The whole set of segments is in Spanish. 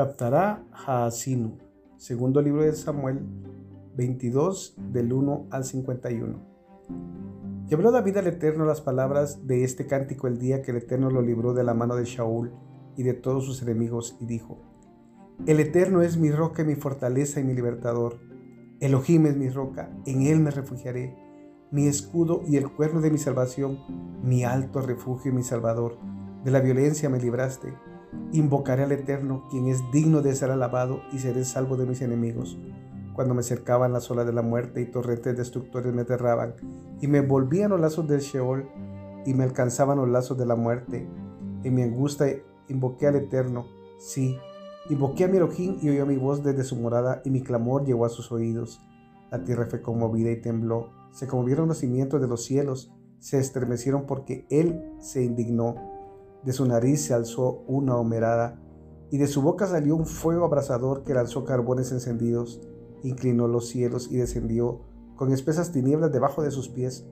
Haftará Haasinu, segundo libro de Samuel 22 del 1 al 51. Y habló David al Eterno las palabras de este cántico el día que el Eterno lo libró de la mano de Shaul y de todos sus enemigos y dijo, El Eterno es mi roca mi fortaleza y mi libertador. Elohim es mi roca, en él me refugiaré, mi escudo y el cuerno de mi salvación, mi alto refugio y mi salvador. De la violencia me libraste Invocaré al Eterno, quien es digno de ser alabado, y seré salvo de mis enemigos. Cuando me cercaban las olas de la muerte y torrentes destructores me aterraban, y me envolvían los lazos del Sheol, y me alcanzaban los lazos de la muerte. En mi angustia invoqué al Eterno, sí, invoqué a mi Elohim y oyó mi voz desde su morada, y mi clamor llegó a sus oídos. La tierra fue conmovida y tembló, se conmovieron los cimientos de los cielos, se estremecieron porque Él se indignó de su nariz se alzó una humerada, y de su boca salió un fuego abrasador que lanzó carbones encendidos, inclinó los cielos y descendió con espesas tinieblas debajo de sus pies,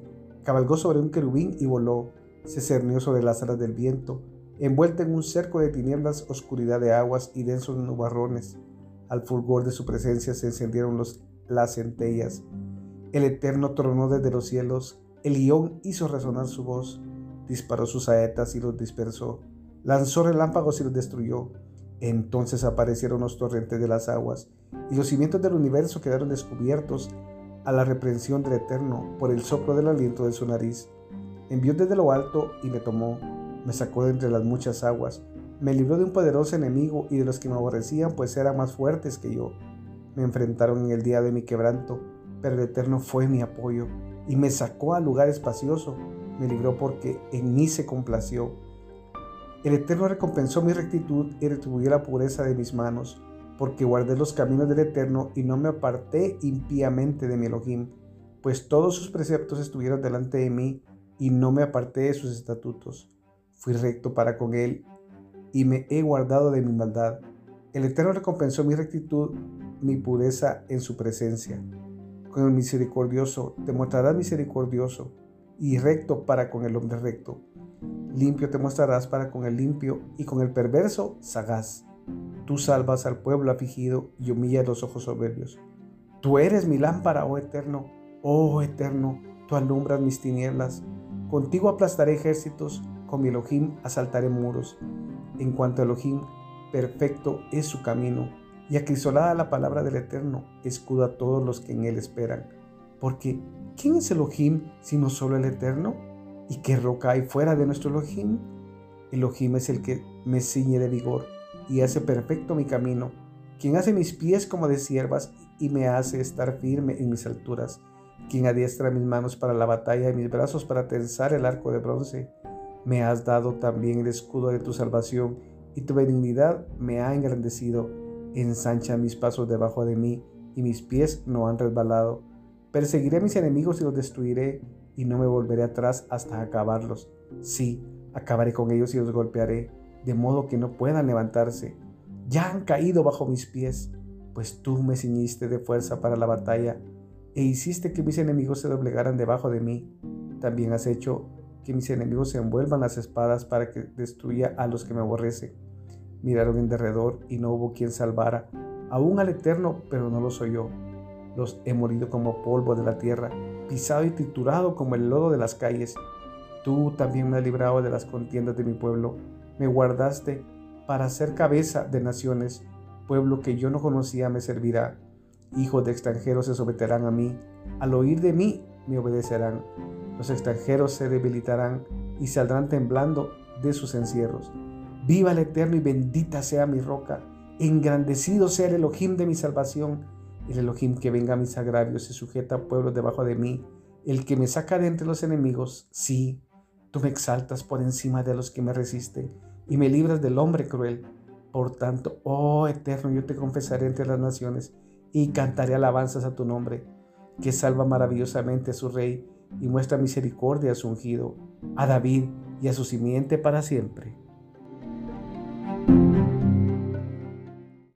cabalgó sobre un querubín y voló, se cernió sobre las alas del viento, envuelta en un cerco de tinieblas, oscuridad de aguas y densos nubarrones. Al fulgor de su presencia se encendieron los, las centellas. El Eterno tronó desde los cielos, el león hizo resonar su voz, disparó sus saetas y los dispersó, lanzó relámpagos y los destruyó. Entonces aparecieron los torrentes de las aguas, y los cimientos del universo quedaron descubiertos a la reprensión del Eterno por el soplo del aliento de su nariz. Envió desde lo alto y me tomó, me sacó de entre las muchas aguas, me libró de un poderoso enemigo y de los que me aborrecían, pues eran más fuertes que yo. Me enfrentaron en el día de mi quebranto, pero el Eterno fue mi apoyo y me sacó al lugar espacioso me libró porque en mí se complació. El Eterno recompensó mi rectitud y retribuyó la pureza de mis manos, porque guardé los caminos del Eterno y no me aparté impíamente de mi Elohim, pues todos sus preceptos estuvieron delante de mí y no me aparté de sus estatutos. Fui recto para con él y me he guardado de mi maldad. El Eterno recompensó mi rectitud, mi pureza en su presencia. Con el misericordioso te mostrarás misericordioso y recto para con el hombre recto. Limpio te mostrarás para con el limpio y con el perverso sagaz. Tú salvas al pueblo afligido y humillas los ojos soberbios. Tú eres mi lámpara, oh eterno, oh eterno, tú alumbras mis tinieblas. Contigo aplastaré ejércitos, con mi Elohim asaltaré muros. En cuanto a Elohim, perfecto es su camino, y acrisolada la palabra del Eterno, escudo a todos los que en él esperan. Porque ¿quién es Elohim sino solo el Eterno? ¿Y qué roca hay fuera de nuestro Elohim? Elohim es el que me ciñe de vigor y hace perfecto mi camino, quien hace mis pies como de siervas y me hace estar firme en mis alturas, quien adiestra mis manos para la batalla y mis brazos para tensar el arco de bronce. Me has dado también el escudo de tu salvación y tu benignidad me ha engrandecido. Ensancha mis pasos debajo de mí y mis pies no han resbalado. Perseguiré a mis enemigos y los destruiré, y no me volveré atrás hasta acabarlos. Sí, acabaré con ellos y los golpearé, de modo que no puedan levantarse. Ya han caído bajo mis pies, pues tú me ciñiste de fuerza para la batalla, e hiciste que mis enemigos se doblegaran debajo de mí. También has hecho que mis enemigos se envuelvan las espadas para que destruya a los que me aborrecen. Miraron en derredor y no hubo quien salvara, aún al Eterno, pero no lo soy yo los he molido como polvo de la tierra, pisado y triturado como el lodo de las calles. Tú también me has librado de las contiendas de mi pueblo, me guardaste para ser cabeza de naciones, pueblo que yo no conocía me servirá. Hijos de extranjeros se someterán a mí, al oír de mí me obedecerán. Los extranjeros se debilitarán y saldrán temblando de sus encierros. Viva el Eterno y bendita sea mi roca, engrandecido sea el Elohim de mi salvación el Elohim que venga a mis agravios y sujeta a pueblos debajo de mí, el que me saca de entre los enemigos, sí, tú me exaltas por encima de los que me resisten y me libras del hombre cruel. Por tanto, oh eterno, yo te confesaré entre las naciones y cantaré alabanzas a tu nombre, que salva maravillosamente a su rey y muestra misericordia a su ungido, a David y a su simiente para siempre.